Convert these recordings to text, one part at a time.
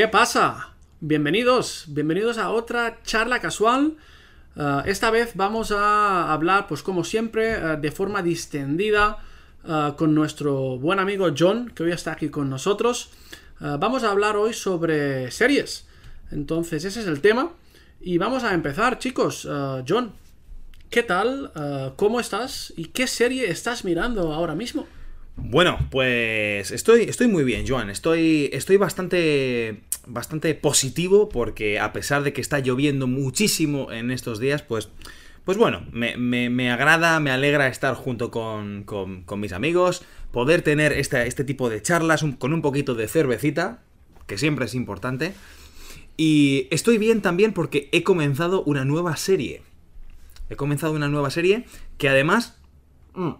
¿Qué pasa? Bienvenidos, bienvenidos a otra charla casual. Uh, esta vez vamos a hablar, pues como siempre, uh, de forma distendida uh, con nuestro buen amigo John, que hoy está aquí con nosotros. vamos a hablar hoy sobre series. Entonces, ese es el tema. Y vamos a empezar, chicos. John, ¿qué tal? ¿Cómo estás? ¿Y qué serie estás mirando ahora mismo? Bueno, pues estoy, estoy muy bien, Joan. Estoy, estoy bastante, bastante positivo porque a pesar de que está lloviendo muchísimo en estos días, pues, pues bueno, me, me, agrada, me alegra estar junto con, con, mis amigos, poder tener este, este tipo de charlas con un poquito de cervecita, que siempre es importante. Y estoy bien también porque he comenzado una nueva serie. He comenzado una nueva serie que además... Mm,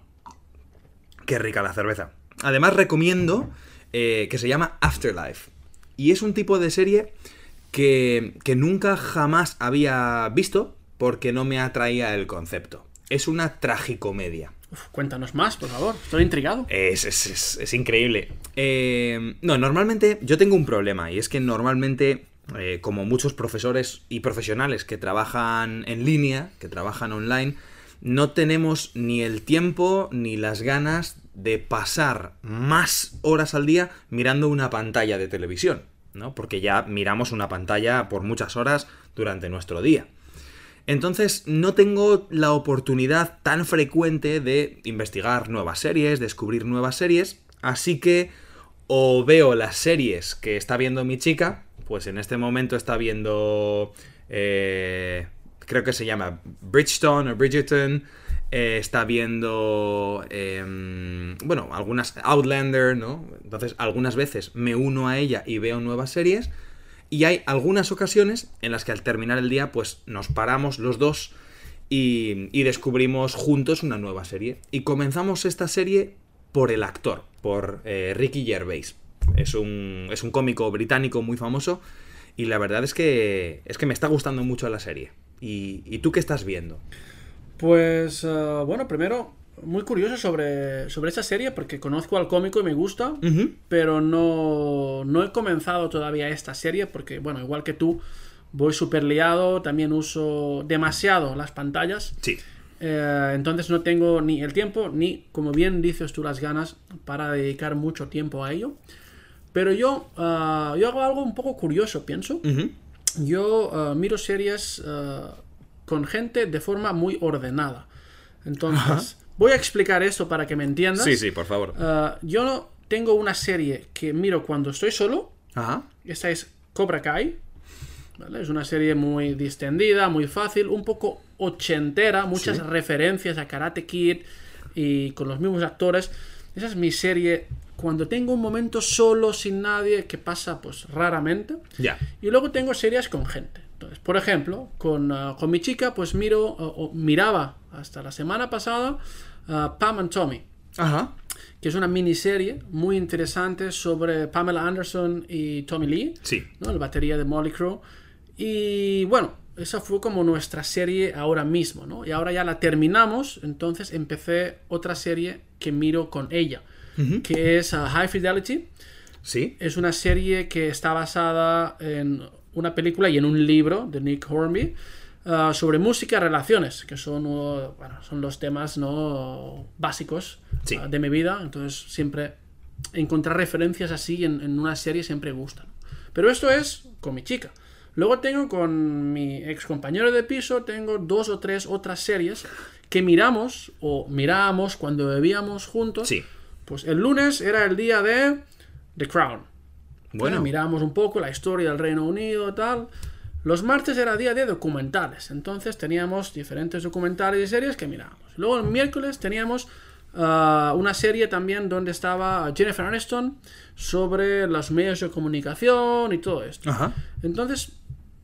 Qué rica la cerveza. Además recomiendo eh, que se llama Afterlife. Y es un tipo de serie que, que nunca jamás había visto porque no me atraía el concepto. Es una tragicomedia. cuéntanos más, por favor. Estoy intrigado. Es, es, increíble. Eh, no, normalmente yo tengo un problema y es que normalmente, eh, como muchos profesores y profesionales que trabajan en línea, que trabajan online, no tenemos ni el tiempo ni las ganas de pasar más horas al día mirando una pantalla de televisión, ¿no? Porque ya miramos una pantalla por muchas horas durante nuestro día. Entonces no tengo la oportunidad tan frecuente de investigar nuevas series, descubrir nuevas series, así que o veo las series que está viendo mi chica, pues en este momento está viendo... Eh, creo que se llama Bridgestone o Bridgerton, eh, está viendo, em, bueno, algunas Outlander, ¿no? Entonces, algunas veces me uno a ella y veo nuevas series. Y hay algunas ocasiones en las que al terminar el día, pues nos paramos los dos y, descubrimos juntos una nueva serie. Y comenzamos esta serie por el actor, por eh, Ricky Gervais. Es un, es un cómico británico muy famoso y la verdad es que, es que me está gustando mucho la serie. ¿Y, y tú qué estás viendo? Pues uh, bueno, primero, muy curioso sobre, sobre esta serie porque conozco al cómico y me gusta, pero no, no he comenzado todavía esta serie porque, bueno, igual que tú, voy súper liado, también uso demasiado las pantallas. Sí. Eh, entonces no tengo ni el tiempo ni, como bien dices tú, las ganas para dedicar mucho tiempo a ello. Pero yo, uh, yo hago algo un poco curioso, pienso. Yo miro series con gente de forma muy ordenada. Entonces, voy a explicar esto para que me entiendas. Sí, sí, por favor. Uh, yo tengo una serie que miro cuando estoy solo. Ajá. Esta es Cobra Kai. Es una serie muy distendida, muy fácil, un poco ochentera, muchas referencias a Karate Kid y con los mismos actores. Esa es mi serie cuando tengo un momento solo, sin nadie, que pasa pues raramente. Ya. Y luego tengo series con gente. Por ejemplo, con, uh, con mi chica, pues miro, o miraba hasta la semana pasada uh, Pam and Tommy. Ajá. Que es una miniserie muy interesante sobre Pamela Anderson y Tommy Lee. Sí. ¿no? La batería de Molly Crow. Y bueno, esa fue como nuestra serie ahora mismo, ¿no? Y ahora ya la terminamos, entonces empecé otra serie que miro con ella, que es uh, High Fidelity. Sí. Es una serie que está basada en una película y en un libro de Nick Hornby uh, sobre música y relaciones, que son, uh, bueno, son los temas ¿no? básicos uh, de mi vida. Entonces, siempre encontrar referencias así en, en una serie siempre gusta. Pero esto es con mi chica. Luego tengo con mi ex compañero de piso, tengo dos o tres otras series que miramos o mirábamos cuando bebíamos juntos. Sí. Pues el lunes era el día de The Crown. Bueno. Miramos un poco la historia del Reino Unido y tal. Los martes era día de documentales, entonces teníamos diferentes documentales y series que mirábamos. Luego el miércoles teníamos uh, una serie también donde estaba Jennifer Aniston sobre los medios de comunicación y todo esto. Entonces,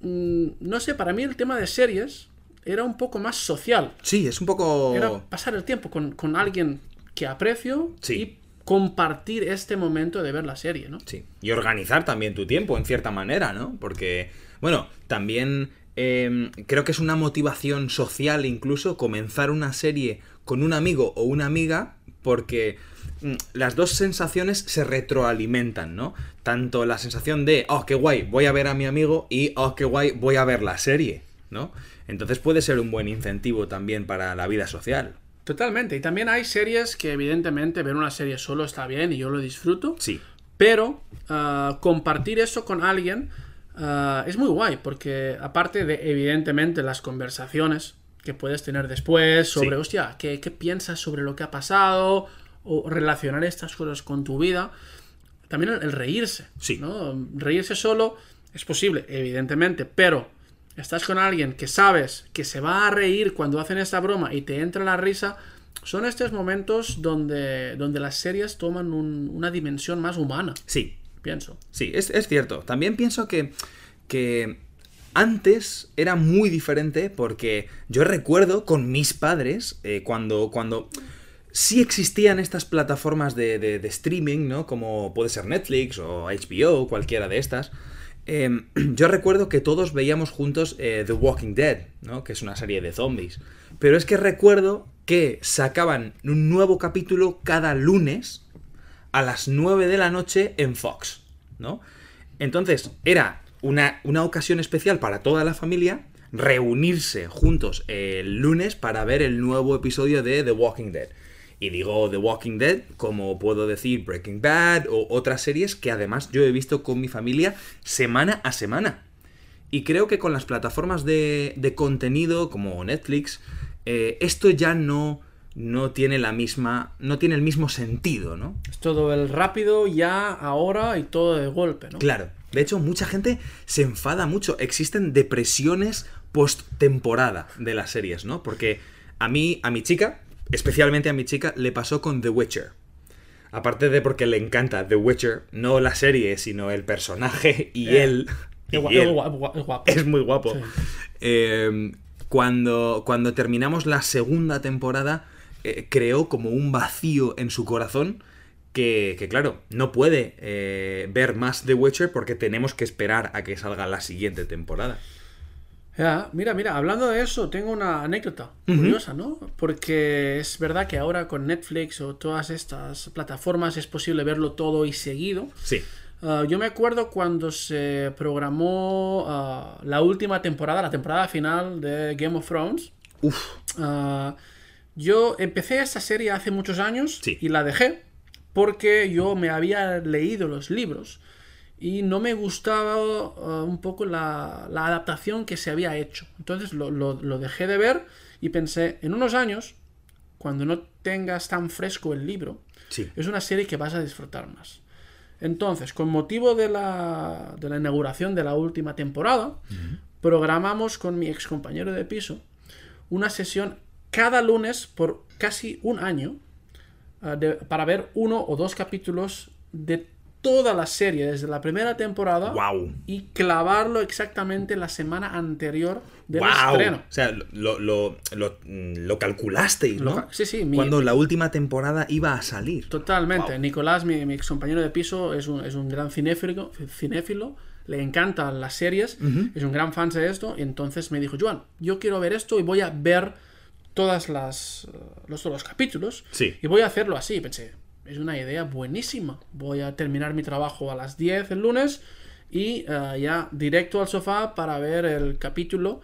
mmm, no sé, para mí el tema de series era un poco más social. Sí, es un poco... Era pasar el tiempo con, con alguien que aprecio sí. y compartir este momento de ver la serie, ¿no? Sí. Y organizar también tu tiempo, en cierta manera, ¿no? Porque, bueno, también eh, creo que es una motivación social incluso comenzar una serie con un amigo o una amiga porque mm, las dos sensaciones se retroalimentan, ¿no? Tanto la sensación de, oh, qué guay, voy a ver a mi amigo y, oh, qué guay, voy a ver la serie, ¿no? Entonces puede ser un buen incentivo también para la vida social. Totalmente. Y también hay series que evidentemente ver una serie solo está bien y yo lo disfruto. Sí. Pero ah, compartir eso con alguien ah, es muy guay porque aparte de evidentemente las conversaciones que puedes tener después sobre, Sí. hostia, ¿qué, qué piensas sobre lo que ha pasado? O relacionar estas cosas con tu vida. También el, el reírse. Sí. ¿no? Reírse solo es posible, evidentemente, pero estás con alguien que sabes que se va a reír cuando hacen esta broma y te entra la risa. Son estos momentos donde, donde las series toman un- una dimensión más humana, Sí, pienso. Sí, es, es cierto. También pienso que, que antes era muy diferente porque yo recuerdo con mis padres eh, cuando, cuando sí existían estas plataformas de, de- de streaming, ¿no? Como puede ser Netflix o HBO, cualquiera de estas. Eh, yo recuerdo que todos veíamos juntos eh, The Walking Dead, ¿no? Que es una serie de zombies. Pero es que recuerdo que sacaban un nuevo capítulo cada lunes a las 9 de la noche en Fox, ¿no? Entonces, era una, una ocasión especial para toda la familia reunirse juntos el lunes para ver el nuevo episodio de The Walking Dead. Y digo The Walking Dead, como puedo decir Breaking Bad o otras series que además yo he visto con mi familia semana a semana. Y creo que con las plataformas de, de contenido como Netflix, eh, esto ya no, no tiene la misma. no tiene el mismo sentido, ¿no? Es todo el rápido, ya, ahora y todo de golpe, ¿no? Claro. De hecho, mucha gente se enfada mucho. Existen depresiones post-temporada de las series, ¿no? Porque a mí, a mi chica, especialmente a mi chica, le pasó con The Witcher. Aparte de porque le encanta The Witcher, no la serie, sino el personaje y Eh, él. Es y gua- él. es gua- es guapo. Es muy guapo. Sí. Eh, cuando, cuando terminamos la segunda temporada, eh, creó como un vacío en su corazón que, que, claro, no puede eh, ver más The Witcher porque tenemos que esperar a que salga la siguiente temporada. Ya, mira, mira, hablando de eso, tengo una anécdota curiosa, ¿no? Porque es verdad que ahora con Netflix o todas estas plataformas es posible verlo todo y seguido. Sí. Ah, yo me acuerdo cuando se programó ah, la última temporada, la temporada final de Game of Thrones. Uf. Ah, yo empecé esta serie hace muchos años Sí. y la dejé porque yo me había leído los libros y no me gustaba ah, un poco la, la adaptación que se había hecho. Entonces lo, lo- lo dejé de ver y pensé, en unos años, cuando no tengas tan fresco el libro, Sí. es una serie que vas a disfrutar más. Entonces, con motivo de la, de la inauguración de la última temporada, programamos con mi ex compañero de piso una sesión cada lunes por casi un año de- para ver uno o dos capítulos de toda la serie desde la primera temporada Wow. y clavarlo exactamente la semana anterior del ¡Wow! estreno. O sea, lo, lo, lo, lo calculasteis, sí, sí, mi- Cuando la última temporada iba a salir. Totalmente. Wow. Nicolás, mi, mi ex compañero de piso, es un, es un gran cinéfilo, cinéfilo, le encantan las series, es un gran fan de esto, y entonces me dijo, Joan, yo quiero ver esto y voy a ver todas las los, todos los capítulos Sí. y voy a hacerlo así. Pensé, es una idea buenísima. Voy a terminar mi trabajo a las 10 el lunes y eh, ya directo al sofá para ver el capítulo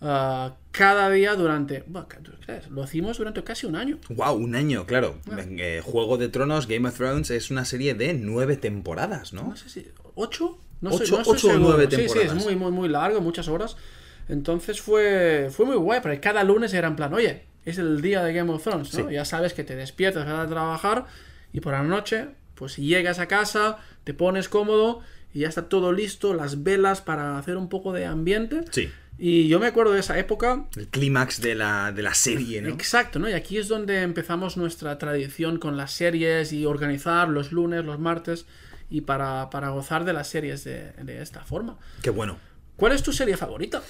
eh, cada día durante... Lo hicimos durante casi un año. Wow, un año, claro. Eh, Juego de Tronos, Game of Thrones es una serie de nueve temporadas, ¿no? no sé si ocho no Ocho- sé, no ocho o nueve sí sí temporadas. es muy muy muy largo muchas horas entonces fue fue muy guay porque cada lunes era en plan oye es el día de Game of Thrones ¿no? Sí. ya sabes que te despiertas vas a trabajar y por la noche pues llegas a casa te pones cómodo y ya está todo listo las velas para hacer un poco de ambiente Sí. y yo me acuerdo de esa época El clímax de la, de la serie, ¿no? Exacto, ¿no? Y aquí es donde empezamos nuestra tradición con las series y organizar los lunes, los martes y para, para gozar de las series de, de esta forma. Qué bueno. ¿Cuál es tu serie favorita?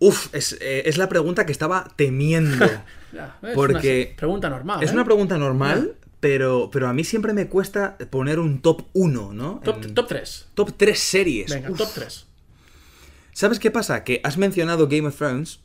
Uf, es, eh, es la pregunta que estaba temiendo. Ya, es Porque una se- pregunta normal. es ¿eh? una pregunta normal, pero, pero a mí siempre me cuesta poner un top 1, ¿no? Top, En- top 3. top 3 series. Venga, Uf. top 3. ¿Sabes qué pasa? Que has mencionado Game of Thrones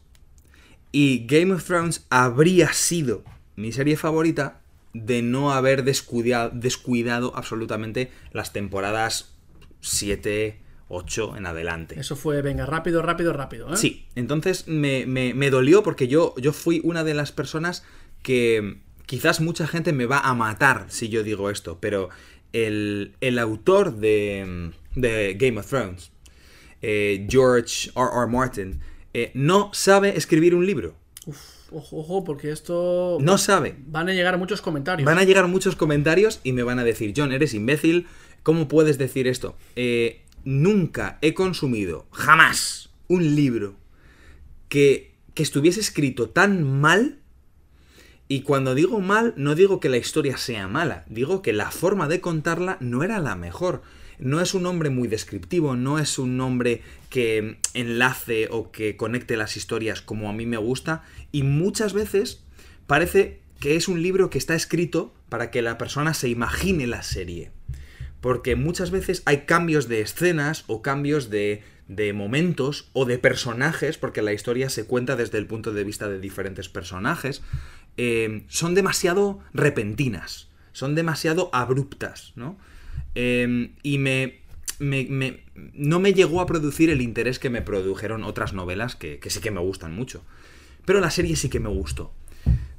y Game of Thrones habría sido mi serie favorita de no haber descuidado, descuidado absolutamente las temporadas 7, 8 en adelante. Eso fue, venga, rápido, rápido, rápido. ¿eh? Sí, entonces me, me- me dolió porque yo, yo fui una de las personas que quizás mucha gente me va a matar si yo digo esto, pero el, el autor de, de Game of Thrones, eh, George R. R. Martin, eh, no sabe escribir un libro. Uf, ojo, ojo, porque esto. No sabe. Van a llegar muchos comentarios. Van a llegar muchos comentarios y me van a decir, John, eres imbécil, ¿cómo puedes decir esto? Eh, nunca he consumido, jamás, un libro que, que estuviese escrito tan mal. Y cuando digo mal, no digo que la historia sea mala, digo que la forma de contarla no era la mejor. No es un nombre muy descriptivo, no es un nombre que enlace o que conecte las historias como a mí me gusta. Y muchas veces parece que es un libro que está escrito para que la persona se imagine la serie. Porque muchas veces hay cambios de escenas o cambios de, momentos o de personajes, porque la historia se cuenta desde el punto de vista de diferentes personajes, eh, son demasiado repentinas, son demasiado abruptas, ¿no? Eh, y me, me- me- no me llegó a producir el interés que me produjeron otras novelas que, que sí que me gustan mucho. Pero la serie sí que me gustó.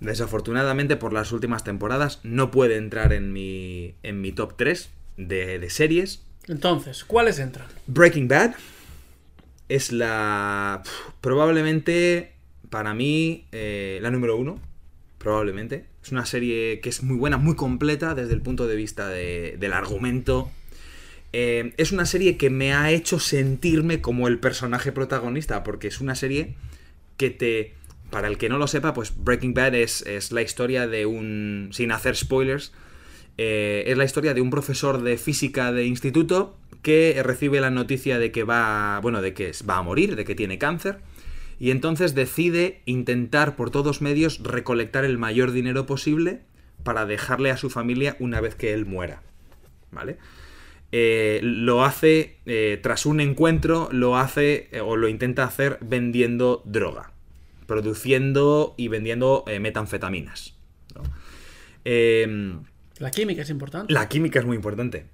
Desafortunadamente por las últimas temporadas no puede entrar en mi, en mi top 3 de, de series. Entonces, ¿cuáles entran? Breaking Bad es la... probablemente para mí eh, la número uno. Probablemente. Es una serie que es muy buena, muy completa desde el punto de vista de- del argumento. Eh, es una serie que me ha hecho sentirme como el personaje protagonista, porque es una serie que te... Para el que no lo sepa, pues Breaking Bad es, es la historia de un... Sin hacer spoilers, eh, es la historia de un profesor de física de instituto que recibe la noticia de que va, bueno, de que va a morir, de que tiene cáncer, y entonces decide intentar por todos medios recolectar el mayor dinero posible para dejarle a su familia una vez que él muera, ¿vale? Eh, lo hace eh, tras un encuentro, lo hace eh, o lo intenta hacer vendiendo droga, produciendo y vendiendo metanfetaminas. ¿no? Em, La química es importante. la química es muy importante.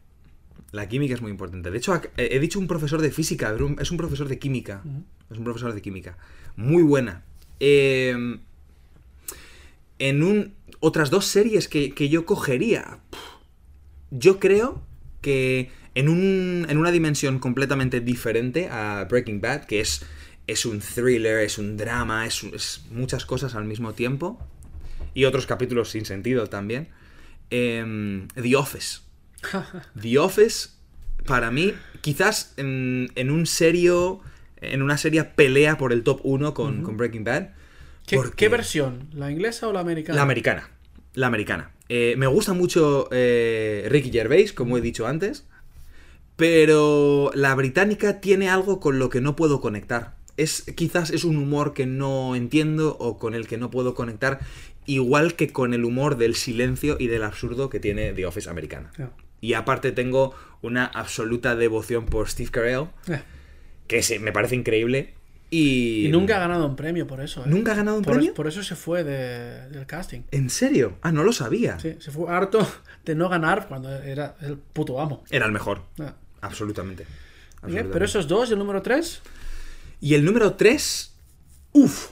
La química es muy importante. De hecho, he dicho un profesor de física, es un profesor de química. Es un profesor de química. Muy buena. Eh, en un, otras dos series que, que yo cogería. Yo creo que en, un, en una dimensión completamente diferente a Breaking Bad, que es, es un thriller, es un drama, es, es muchas cosas al mismo tiempo. Y otros capítulos sin sentido también. em, The Office. The Office, para mí, quizás en, en un serio. En una seria pelea por el top 1 con, con Breaking Bad. ¿Qué, porque- qué versión? ¿La inglesa o la americana? La americana. La americana. Eh, me gusta mucho eh, Ricky Gervais, como he dicho antes. Pero la británica tiene algo con lo que no puedo conectar. Es, quizás es un humor que no entiendo o con el que no puedo conectar. Igual que con el humor del silencio y del absurdo que tiene The Office americana. Y aparte tengo una absoluta devoción por Steve Carell, Eh, que se- me parece increíble. Y, Y nunca ha ganado un premio por eso. ¿eh? ¿Nunca ha ganado un por, premio? Por eso se fue de- del casting. ¿En serio? Ah, no lo sabía. Sí, se fue harto de no ganar cuando era el puto amo. Era el mejor. Ah. Absolutamente. Pero esos dos, ¿y el número tres? Y el número 3. Uf.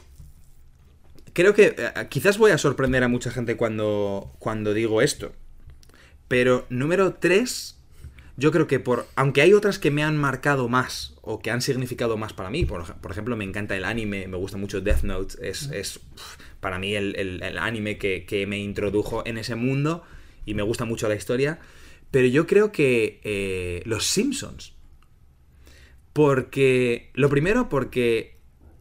Creo que eh, quizás voy a sorprender a mucha gente cuando, cuando digo esto. Pero número 3. Yo creo que por. Aunque hay otras que me han marcado más. O que han significado más para mí. Por, ej- por ejemplo, me encanta el anime. Me gusta mucho Death Note. Es, es, para mí el, el- el anime que, que me introdujo en ese mundo. Y me gusta mucho la historia. Pero yo creo que eh, Los Simpsons. Porque. Lo primero, porque.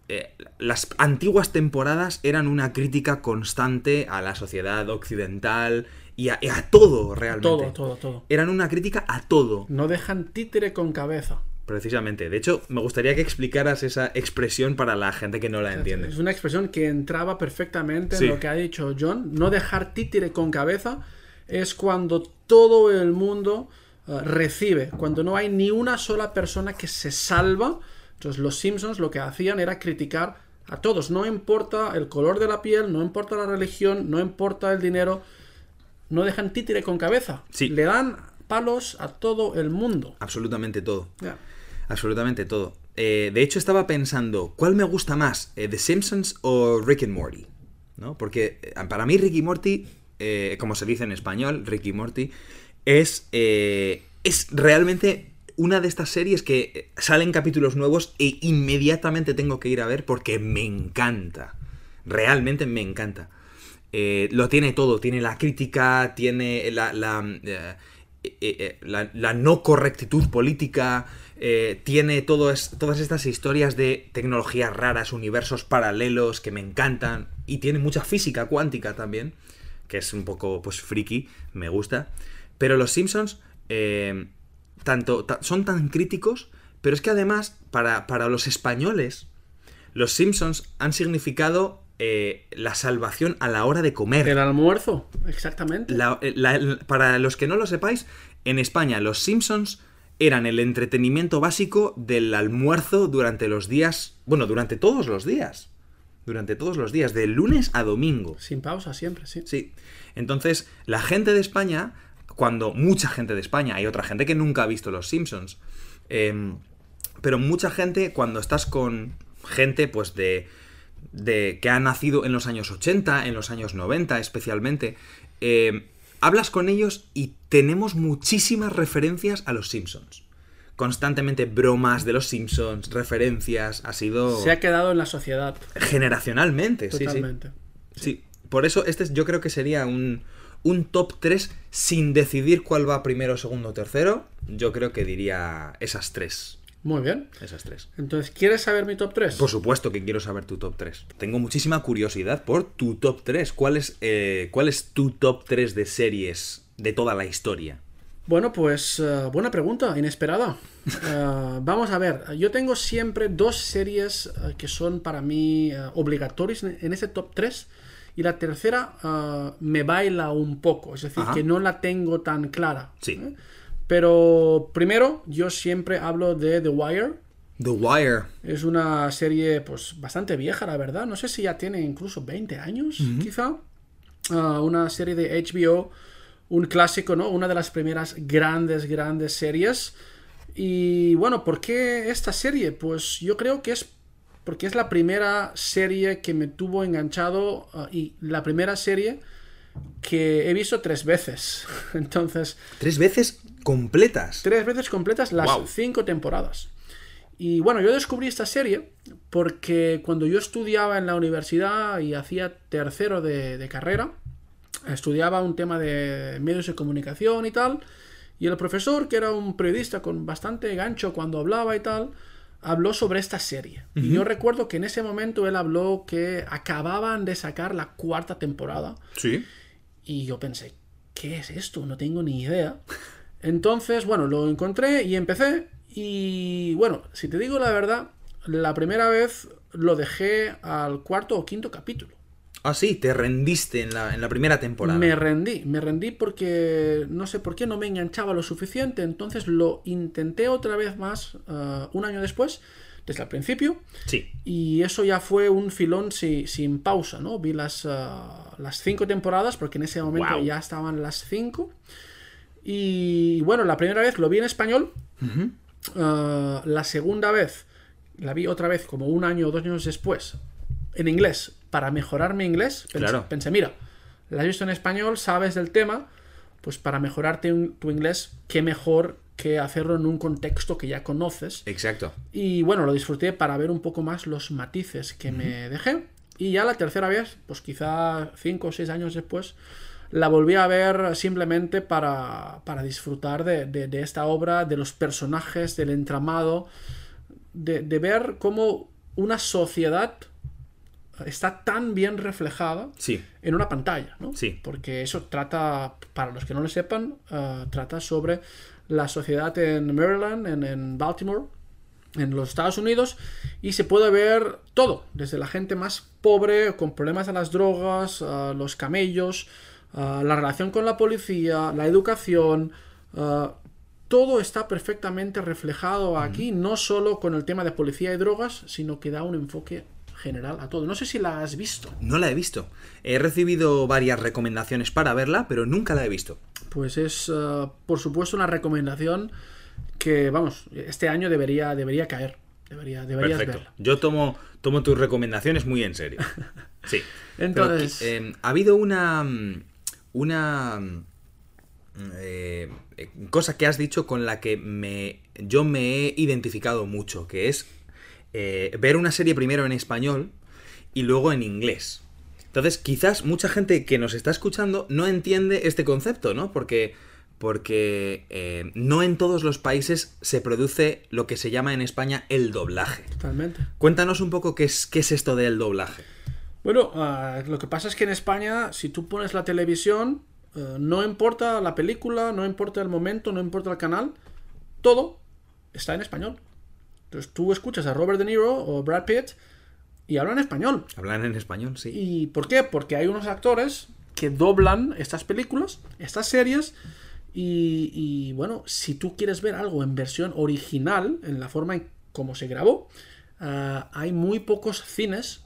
eh, las antiguas temporadas eran una crítica constante a la sociedad occidental y a, y a todo realmente. Todo, todo, todo. Eran una crítica a todo, No dejan títere con cabeza. precisamente. De hecho, me gustaría que explicaras esa expresión para la gente que no la entiende. Es una expresión que entraba perfectamente Sí. en lo que ha dicho John. No dejar títere con cabeza es cuando todo el mundo eh, recibe, cuando no hay ni una sola persona que se salva. Entonces los Simpsons lo que hacían era criticar a todos. No importa el color de la piel, no importa la religión, no importa el dinero. No dejan títere con cabeza. Sí. Le dan palos a todo el mundo. Absolutamente todo. Absolutamente todo. Eh, de hecho, estaba pensando, ¿cuál me gusta más? eh, ¿The Simpsons o Rick and Morty? ¿No? Porque eh, para mí Rick y Morty, eh, como se dice en español, Rick y Morty, es, es realmente una de estas series que salen capítulos nuevos e inmediatamente tengo que ir a ver porque me encanta. Realmente me encanta. Eh, lo tiene todo, tiene la crítica, tiene la, eh, eh, no correctitud política, tiene todas estas historias de tecnologías raras, universos paralelos que me encantan, y tiene mucha física cuántica también, que es un poco pues friki, me gusta. Pero los Simpsons tanto, ta- son tan críticos, pero es que además para, para los españoles, los Simpsons han significado eh, la salvación a la hora de comer. El almuerzo, exactamente. La- la- para los que no lo sepáis, en España los Simpsons eran el entretenimiento básico del almuerzo durante los días, bueno, durante todos los días. Durante todos los días, de lunes a domingo. Sin pausa, siempre, sí. Sí. Entonces, la gente de España, cuando mucha gente de España, hay otra gente que nunca ha visto Los Simpsons, em, pero mucha gente, cuando estás con gente, pues de, de que ha nacido en los años 80, en los años 90 especialmente, em, hablas con ellos y tenemos muchísimas referencias a Los Simpsons. Constantemente bromas de Los Simpsons, referencias, ha sido Se ha quedado en la sociedad. generacionalmente, sí, sí. Totalmente. Sí, por eso este es- yo creo que sería un, un top 3 sin decidir cuál va primero, segundo, tercero. Yo creo que diría esas tres. Muy bien. Esas tres. Entonces, ¿quieres saber mi top 3? Por supuesto que quiero saber tu top 3. Tengo muchísima curiosidad por tu top 3. ¿Cuál es, eh, cuál es tu top 3 de series de toda la historia? Bueno, pues eh, buena pregunta, inesperada. Eh, vamos a ver, yo tengo siempre dos series que son para mí obligatorias en, ese top 3 y la tercera me baila un poco, es decir, Ajá. que no la tengo tan clara. Sí. ¿eh? Pero primero, yo siempre hablo de The Wire. The Wire. Es una serie pues bastante vieja, la verdad. No sé si ya tiene incluso 20 años, quizá. Ah, una serie de HBO, un clásico, ¿no? Una de las primeras grandes, grandes series. Y bueno, ¿por qué esta serie? Pues yo creo que es porque es la primera serie que me tuvo enganchado ah, y la primera serie que he visto tres veces. Entonces, Tres veces completas. tres veces completas las cinco temporadas. Y bueno, yo descubrí esta serie porque cuando yo estudiaba en la universidad y hacía tercero de, de carrera, estudiaba un tema de medios de comunicación y tal, y el profesor, que era un periodista con bastante gancho cuando hablaba y tal, habló sobre esta serie. Y yo recuerdo que en ese momento él habló que acababan de sacar la cuarta temporada. Sí. Y yo pensé, ¿qué es esto? No tengo ni idea. Entonces, bueno, lo encontré y empecé. Y bueno, si te digo la verdad, la primera vez lo dejé al cuarto o quinto capítulo. Ah, sí, te rendiste en la, en la primera temporada. Me rendí, me rendí porque no sé por qué no me enganchaba lo suficiente. Entonces lo intenté otra vez más ah, un año después, desde el principio. Sí. Y eso ya fue un filón si- sin pausa, ¿no? Vi las, ah, las cinco temporadas, porque en ese momento ya estaban las cinco. Y bueno, la primera vez lo vi en español. Ah, la segunda vez la vi otra vez como un año o dos años después en inglés para mejorar mi inglés. Pensé, Claro. pensé, mira, la has visto en español, sabes del tema, pues para mejorarte tu inglés, qué mejor que hacerlo en un contexto que ya conoces. Exacto. Y bueno, lo disfruté para ver un poco más los matices que me dejé. Y ya la tercera vez, pues quizá cinco o seis años después, la volví a ver simplemente para, para disfrutar de, de- de esta obra, de los personajes, del entramado, de, de ver cómo una sociedad está tan bien reflejada Sí. en una pantalla, ¿no? Sí. Porque eso trata, para los que no lo sepan, ah, trata sobre la sociedad en Maryland, en, en Baltimore, en los Estados Unidos, y se puede ver todo, desde la gente más pobre, con problemas a las drogas, a los camellos, la relación con la policía, la educación, todo está perfectamente reflejado aquí, no solo con el tema de policía y drogas, sino que da un enfoque general, a todo. No sé si la has visto. No la he visto. He recibido varias recomendaciones para verla, pero nunca la he visto. Pues es, uh, por supuesto, una recomendación que, vamos, este año debería, debería caer. Debería, deberías Perfecto. verla. Yo tomo, tomo tus recomendaciones muy en serio. Sí. Pero, Entonces- eh, ha habido una. mm, Una. mm, eh, eh, cosa que has dicho con la que me, yo me he identificado mucho, que es eh, ver una serie primero en español y luego en inglés. Entonces, quizás mucha gente que nos está escuchando no entiende este concepto, ¿no? Porque, porque eh, no en todos los países se produce lo que se llama en España el doblaje. Totalmente. Cuéntanos un poco qué es, qué es esto del doblaje. Bueno, ah, lo que pasa es que en España, si tú pones la televisión, eh, no importa la película, no importa el momento, no importa el canal, todo está en español. Entonces tú escuchas a Robert De Niro o Brad Pitt y hablan español. Hablan en español, sí. ¿Y por qué? Porque hay unos actores que doblan estas películas, estas series, y, y, bueno, si tú quieres ver algo en versión original, en la forma en cómo se grabó, ah, hay muy pocos cines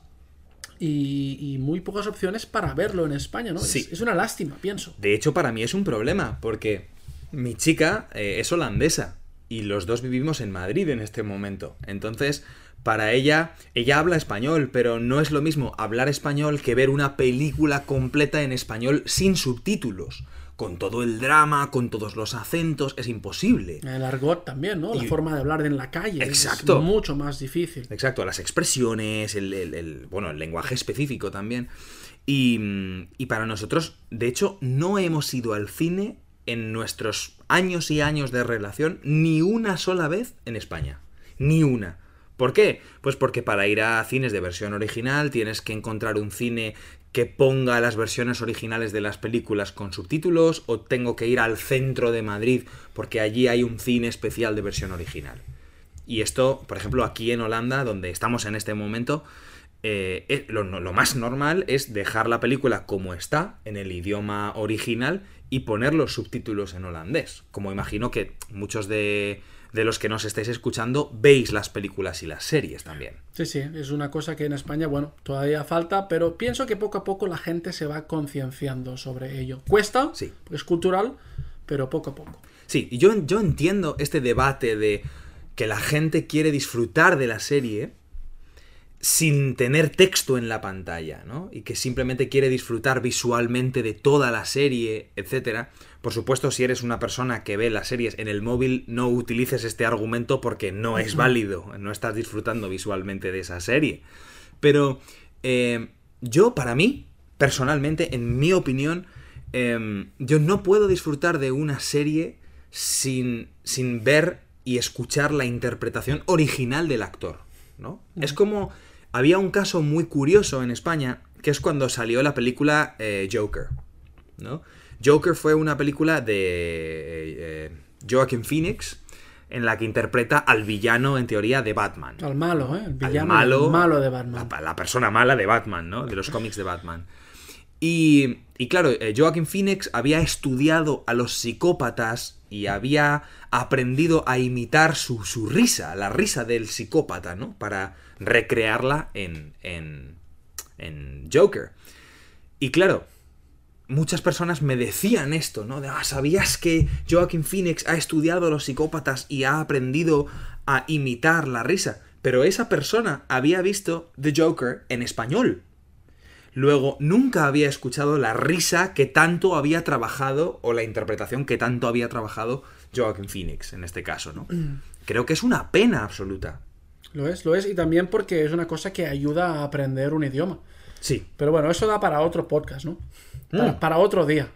y, y muy pocas opciones para verlo en España, ¿no? Es- Sí. Es, una lástima, pienso. De hecho, para mí es un problema, porque mi chica eh, es holandesa y los dos vivimos en Madrid en este momento. Entonces, para ella, ella habla español, pero no es lo mismo hablar español que ver una película completa en español sin subtítulos. Con todo el drama, con todos los acentos, es imposible. El argot también, ¿no? La Y- forma de hablar en la calle. es Exacto. mucho más difícil. Exacto, las expresiones, el, el- el- bueno, el lenguaje específico también. Y, y para nosotros, de hecho, no hemos ido al cine en nuestros años y años de relación ni una sola vez en España. Ni una. ¿Por qué? Pues porque para ir a cines de versión original tienes que encontrar un cine que ponga las versiones originales de las películas con subtítulos o tengo que ir al centro de Madrid porque allí hay un cine especial de versión original. Y esto, por ejemplo, aquí en Holanda, donde estamos en este momento, eh, lo, más normal es dejar la película como está, en el idioma original, y poner los subtítulos en holandés. Como imagino que muchos de, de los que nos estáis escuchando veis las películas y las series también. Sí, sí, es una cosa que en España, bueno, todavía falta, pero pienso que poco a poco la gente se va concienciando sobre ello. Cuesta, Sí. es cultural, pero poco a poco. Sí, y yo, yo entiendo este debate de que la gente quiere disfrutar de la serie sin tener texto en la pantalla, ¿no? Y que simplemente quiere disfrutar visualmente de toda la serie, etcétera. Por supuesto, si eres una persona que ve las series en el móvil, no utilices este argumento porque no es válido, no estás disfrutando visualmente de esa serie. Pero eh, yo, para mí, personalmente, en mi opinión, eh, yo no puedo disfrutar de una serie sin, sin ver y escuchar la interpretación original del actor, ¿no? Es como... Había un caso muy curioso en España, que es cuando salió la película eh, Joker, ¿no? Joker fue una película de eh, Joaquin Phoenix en la que interpreta al villano, en teoría, de Batman. Al malo, ¿eh? El Al malo, el malo de Batman. La, la persona mala de Batman, ¿no? De los cómics de Batman. Y, y claro, eh, Joaquin Phoenix había estudiado a los psicópatas y había aprendido a imitar su, su risa, la risa del psicópata, ¿no? Para recrearla en, en, en Joker. Y claro, muchas personas me decían esto, ¿no? De, ah, ¿sabías que Joaquin Phoenix ha estudiado los psicópatas y ha aprendido a imitar la risa? Pero esa persona había visto The Joker en español. Luego, nunca había escuchado la risa que tanto había trabajado, o la interpretación que tanto había trabajado Joaquin Phoenix, en este caso, ¿no? Creo que es una pena absoluta. Lo es, lo es, y también porque es una cosa que ayuda a aprender un idioma. Sí, Pero bueno, eso da para otro podcast, ¿no? Mm. Para, otro día.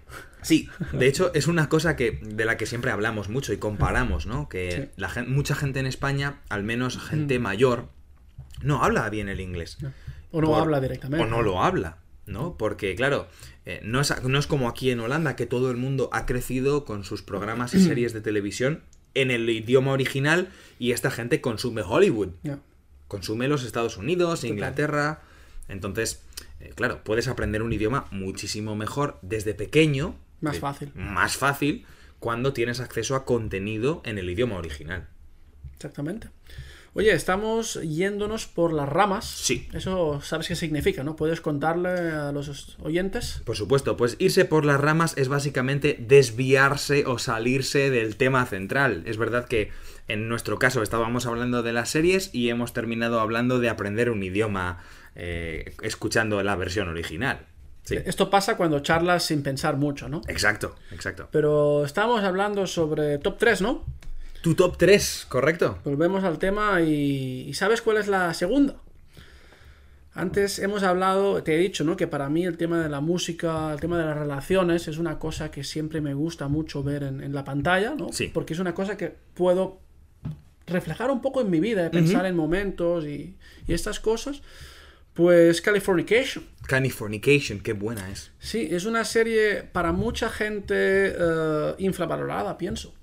Sí, de hecho es una cosa que de la que siempre hablamos mucho y comparamos, ¿no? Que Sí. la gen- mucha gente en España, al menos gente mayor, no habla bien el inglés. O no Por- habla directamente. O no lo habla, ¿no? Porque, claro, eh, no, es, no es como aquí en Holanda, que todo el mundo ha crecido con sus programas y series de televisión en el idioma original y esta gente consume Hollywood, consume los Estados Unidos, Inglaterra. Entonces, eh, claro, puedes aprender un idioma muchísimo mejor desde pequeño. Más eh, fácil. Más fácil cuando tienes acceso a contenido en el idioma original. Exactamente. Oye, estamos yéndonos por las ramas. Sí. Eso sabes qué significa, ¿no? ¿Puedes contarle a los oyentes? Por supuesto, pues irse por las ramas es básicamente desviarse o salirse del tema central. Es verdad que en nuestro caso estábamos hablando de las series y hemos terminado hablando de aprender un idioma eh, escuchando la versión original. Sí. Esto pasa cuando charlas sin pensar mucho, ¿no? Exacto, exacto. Pero estábamos hablando sobre top 3, ¿no? Tu top 3, ¿correcto? Volvemos al tema y, y ¿sabes cuál es la segunda? Antes hemos hablado, te he dicho, ¿no? Que para mí el tema de la música, el tema de las relaciones es una cosa que siempre me gusta mucho ver en, en la pantalla, ¿no? Sí. Porque es una cosa que puedo reflejar un poco en mi vida, pensar en momentos y, y, estas cosas. Pues Californication. Californication, qué buena es. Sí, es una serie para mucha gente uh, infravalorada, pienso.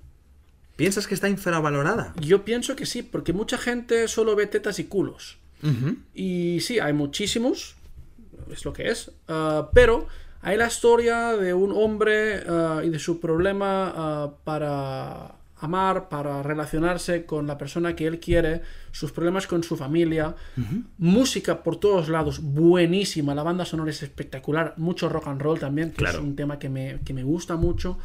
¿Piensas que está infravalorada? Yo pienso que sí, porque mucha gente solo ve tetas y culos. Uh -huh. Y sí, hay muchísimos, es lo que es, uh, pero hay la historia de un hombre uh, y de su problema uh, para amar, para relacionarse con la persona que él quiere, sus problemas con su familia, música por todos lados, buenísima, la banda sonora es espectacular, mucho rock and roll también, que Claro. es un tema que me, que me gusta mucho.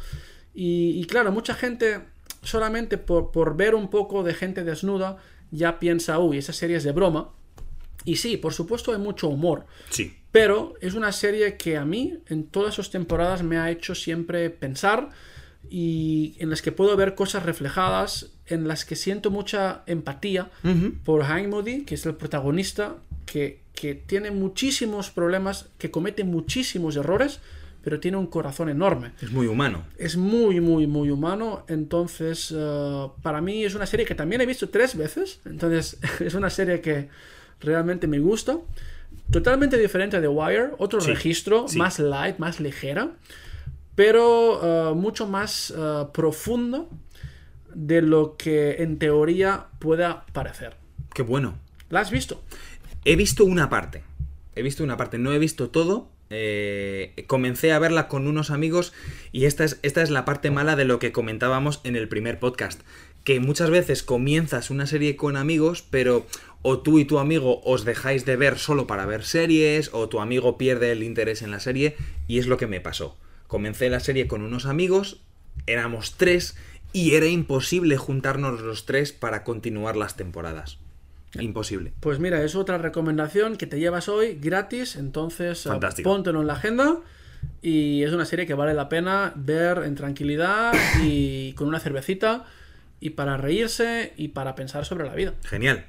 Y, y claro, mucha gente solamente por, por ver un poco de gente desnuda ya piensa, uy, esa serie es de broma. Y sí, por supuesto hay mucho humor, Sí. pero es una serie que a mí en todas sus temporadas me ha hecho siempre pensar y en las que puedo ver cosas reflejadas, en las que siento mucha empatía por Hank Moody, que es el protagonista, que, que tiene muchísimos problemas, que comete muchísimos errores, pero tiene un corazón enorme. Es muy humano. Es muy, muy, muy humano. Entonces, uh, para mí es una serie que también he visto tres veces. Entonces, es una serie que realmente me gusta. Totalmente diferente de Wire, otro Sí, registro, sí. más light, más ligera, pero uh, mucho más uh, profunda de lo que en teoría pueda parecer. Qué bueno. ¿La has visto? He visto una parte. He visto una parte. No he visto todo. Eh, comencé a verla con unos amigos y esta es, esta es la parte mala de lo que comentábamos en el primer podcast. Que muchas veces comienzas una serie con amigos, pero o tú y tu amigo os dejáis de ver solo para ver series, o tu amigo pierde el interés en la serie, y es lo que me pasó. Comencé la serie con unos amigos, éramos tres, y era imposible juntarnos los tres para continuar las temporadas. Imposible. Pues mira, es otra recomendación que te llevas hoy gratis, entonces uh, Fantástico. póntelo en la agenda y es una serie que vale la pena ver en tranquilidad y con una cervecita y para reírse y para pensar sobre la vida. Genial.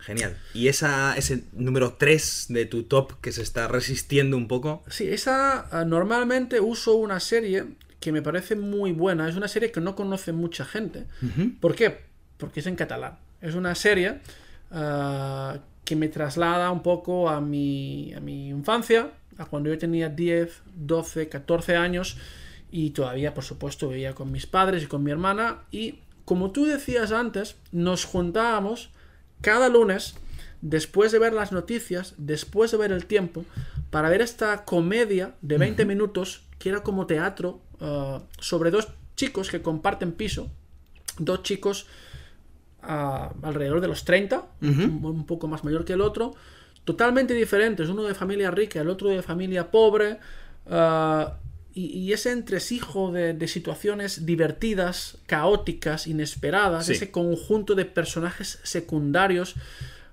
Genial. Y esa, ese número 3 de tu top que se está resistiendo un poco. Sí, esa uh, normalmente uso una serie que me parece muy buena, es una serie que no conoce mucha gente. ¿Por qué? Porque es en catalán. Es una serie uh, que me traslada un poco a mi, a mi infancia, a cuando yo tenía 10, 12, 14 años y todavía, por supuesto, vivía con mis padres y con mi hermana y, como tú decías antes, nos juntábamos cada lunes, después de ver las noticias, después de ver el tiempo, para ver esta comedia de 20 uh -huh. minutos que era como teatro uh, sobre dos chicos que comparten piso, dos chicos alrededor de los 30, uh -huh. un, un, poco más mayor que el otro, totalmente diferentes, uno de familia rica, el otro de familia pobre, uh, y, y, ese entresijo de, de, situaciones divertidas, caóticas, inesperadas, sí. ese conjunto de personajes secundarios,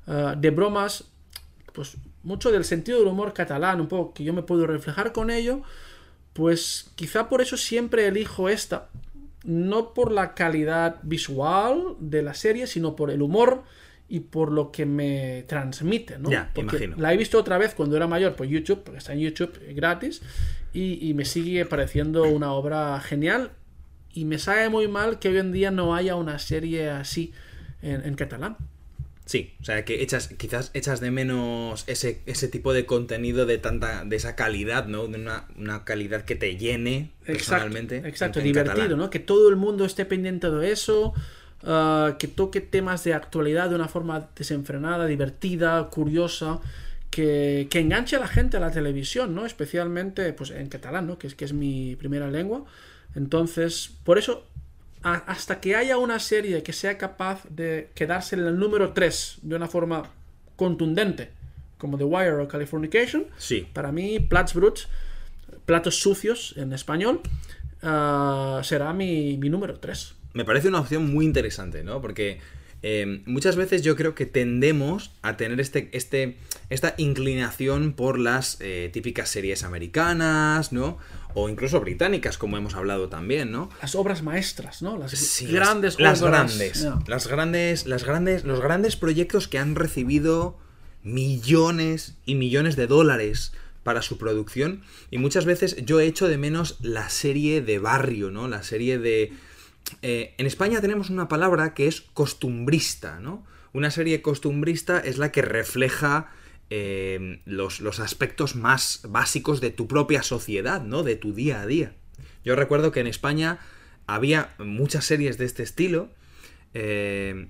uh, de bromas, pues mucho del sentido del humor catalán, un poco que yo me puedo reflejar con ello, pues quizá por eso siempre elijo esta, no por la calidad visual de la serie, sino por el humor y por lo que me transmite, ¿no? Ya, porque imagino. La he visto otra vez cuando era mayor por YouTube, porque está en YouTube gratis, y, y, me sigue pareciendo una obra genial. Y me sabe muy mal que hoy en día no haya una serie así en, en catalán. Sí, o sea que echas, quizás echas de menos ese, ese tipo de contenido de tanta, de esa calidad, ¿no? De una, una calidad que te llene exacto, personalmente. Exacto, en, en divertido, catalán. ¿no? Que todo el mundo esté pendiente de eso. Uh, que toque temas de actualidad de una forma desenfrenada, divertida, curiosa, que, que, enganche a la gente a la televisión, ¿no? Especialmente pues, en catalán, ¿no? Que es, que es mi primera lengua. Entonces, por eso a- hasta que haya una serie que sea capaz de quedarse en el número 3 de una forma contundente, como The Wire o Californication, Sí. para mí, Plats Bruts, platos sucios en español, ah, será mi, mi número 3. Me parece una opción muy interesante, ¿no? Porque eh, muchas veces yo creo que tendemos a tener este, este, esta inclinación por las eh, típicas series americanas, ¿no? O incluso británicas, como hemos hablado también, ¿no? Las obras maestras, ¿no? Las Sí, grandes las, obras. grandes, las grandes, las grandes, los grandes proyectos que han recibido millones y millones de dólares para su producción y muchas veces yo he hecho de menos la serie de barrio, ¿no? La serie de eh, en España tenemos una palabra que es costumbrista, ¿no? Una serie costumbrista es la que refleja eh, los, los aspectos más básicos de tu propia sociedad, ¿no? De tu día a día. Yo recuerdo que en España había muchas series de este estilo. eh,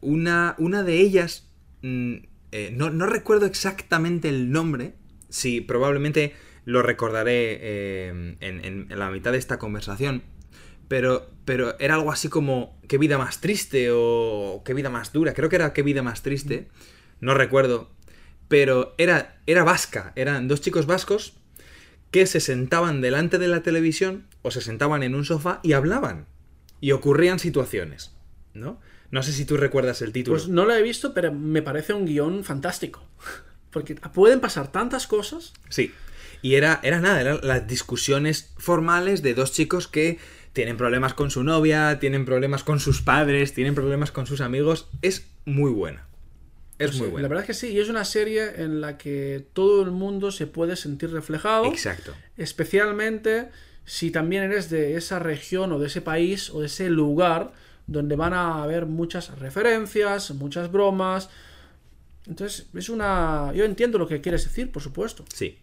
una, una de ellas, mm, eh, no, no recuerdo exactamente el nombre, sí, probablemente lo recordaré en, en- en la mitad de esta conversación, pero, pero era algo así como qué vida más triste o qué vida más dura, creo que era qué vida más triste, no recuerdo, pero era, era vasca, eran dos chicos vascos que se sentaban delante de la televisión o se sentaban en un sofá y hablaban. Y ocurrían situaciones, ¿no? No sé si tú recuerdas el título. Pues no lo he visto, pero me parece un guion fantástico. Porque pueden pasar tantas cosas. Sí. Y era, era nada, eran las discusiones formales de dos chicos que tienen problemas con su novia, tienen problemas con sus padres, tienen problemas con sus amigos. Es muy buena. Es muy La buena. verdad es que sí, y es una serie en la que todo el mundo se puede sentir reflejado. Exacto. Especialmente si también eres de esa región o de ese país o de ese lugar donde van a haber muchas referencias, muchas bromas. Entonces, es una... Yo entiendo lo que quieres decir, por supuesto. Sí.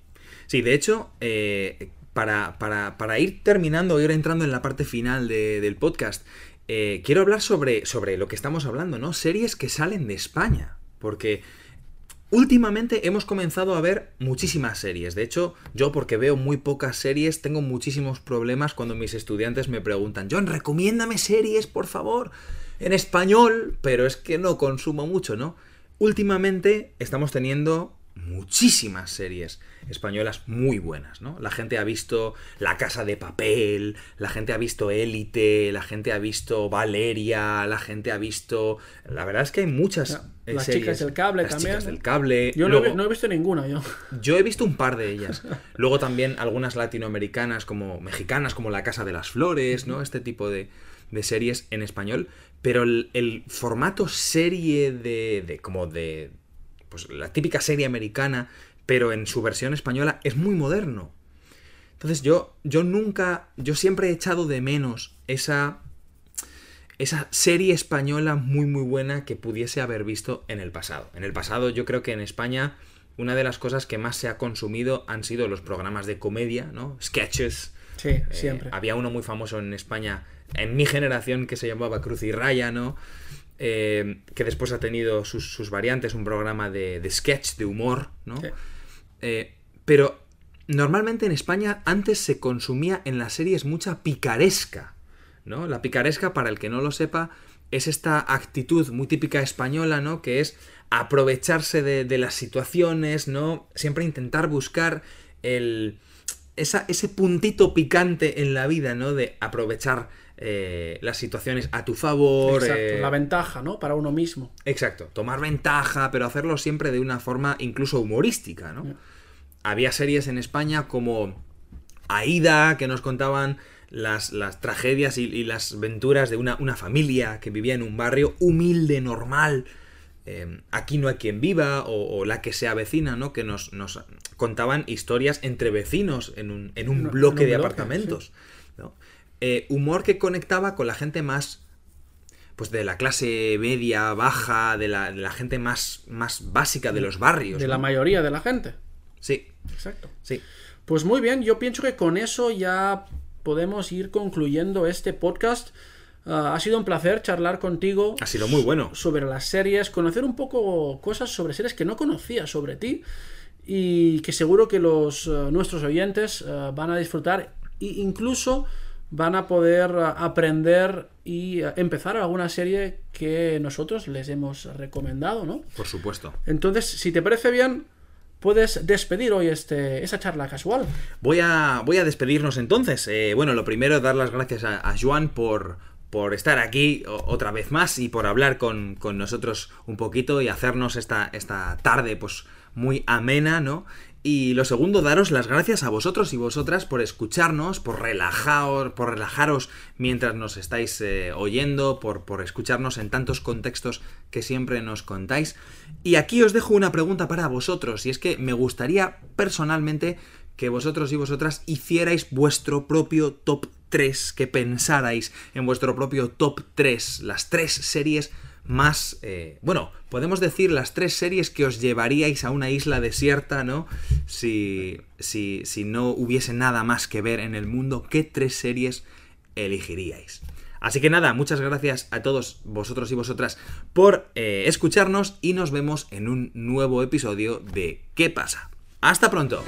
Sí, de hecho, eh, para, para- para ir terminando, ir entrando en la parte final de- del podcast, eh, quiero hablar sobre, sobre lo que estamos hablando, ¿no? Series que salen de España. Porque últimamente hemos comenzado a ver muchísimas series. De hecho, yo porque veo muy pocas series, tengo muchísimos problemas cuando mis estudiantes me preguntan, John, recomiéndame series, por favor, en español, pero es que no consumo mucho, ¿no? Últimamente estamos teniendo muchísimas series españolas muy buenas, ¿no? La gente ha visto La Casa de Papel, la gente ha visto Élite, la gente ha visto Valeria, la gente ha visto... La verdad es que hay muchas eh, Las series. chicas del cable Las también. chicas del cable. Yo no he- Luego- no he visto ninguna, yo. yo he visto un par de ellas. Luego también algunas latinoamericanas como mexicanas, como La Casa de las Flores, ¿no? Este tipo de, de series en español. Pero el, el formato serie de, de- como de... Pues la típica serie americana, pero en su versión española, es muy moderno. Entonces yo, yo nunca, yo siempre he echado de menos esa, esa serie española muy muy buena que pudiese haber visto en el pasado. En el pasado yo creo que en España una de las cosas que más se ha consumido han sido los programas de comedia, ¿no? Sketches. Sí, Eh, siempre. había uno muy famoso en España, en mi generación, que se llamaba Cruz y Raya, ¿no? Eh, que después ha tenido sus, sus variantes, un programa de, de sketch, de humor, ¿no? Sí. Eh, pero normalmente en España antes se consumía en las series mucha picaresca, ¿no? La picaresca, para el que no lo sepa, es esta actitud muy típica española, ¿no? Que es aprovecharse de, de las situaciones, ¿no? Siempre intentar buscar el, esa- ese puntito picante en la vida, ¿no? De aprovechar eh, las situaciones a tu favor. Exacto, eh, la ventaja, ¿no? Para uno mismo. Exacto, tomar ventaja, pero hacerlo siempre de una forma incluso humorística, ¿no? Había series en España como Aida, que nos contaban las, las tragedias y, y las aventuras de una, una familia que vivía en un barrio humilde, normal. eh, aquí no hay quien viva, o, o la que sea vecina, ¿no? Que nos, nos contaban historias entre vecinos en un, en un bloque en un de bloque, apartamentos. ¿no? Eh, humor que conectaba con la gente más pues de la clase media, baja, de la, de la gente más, más básica de los barrios. De la mayoría de la gente. Sí, Exacto. sí. Pues muy bien, yo pienso que con eso ya podemos ir concluyendo este podcast. Ah, ha sido un placer charlar contigo Ha sido muy bueno. sobre las series, conocer un poco cosas sobre series que no conocía sobre ti y que seguro que los eh, nuestros oyentes eh, van a disfrutar e incluso van a poder aprender y empezar alguna serie que nosotros les hemos recomendado, ¿no? Por supuesto. Entonces, si te parece bien, puedes despedir hoy este, esa charla casual. Voy a, voy a despedirnos entonces. Eh, bueno, lo primero, dar las gracias a, a Joan por, por estar aquí otra vez más y por hablar con, con, nosotros un poquito y hacernos esta, esta tarde pues muy amena, ¿no? Y lo segundo, daros las gracias a vosotros y vosotras por escucharnos, por relajaros, por relajaros mientras nos estáis eh, oyendo, por, por escucharnos en tantos contextos que siempre nos contáis. Y aquí os dejo una pregunta para vosotros, y es que me gustaría personalmente que vosotros y vosotras hicierais vuestro propio top 3, que pensarais en vuestro propio top 3, las tres series más, eh, bueno, podemos decir las tres series que os llevaríais a una isla desierta, ¿no? Si, si, si no hubiese nada más que ver en el mundo, ¿qué tres series elegiríais? Así que nada, muchas gracias a todos vosotros y vosotras por eh, escucharnos y nos vemos en un nuevo episodio de ¿Qué pasa? Hasta pronto.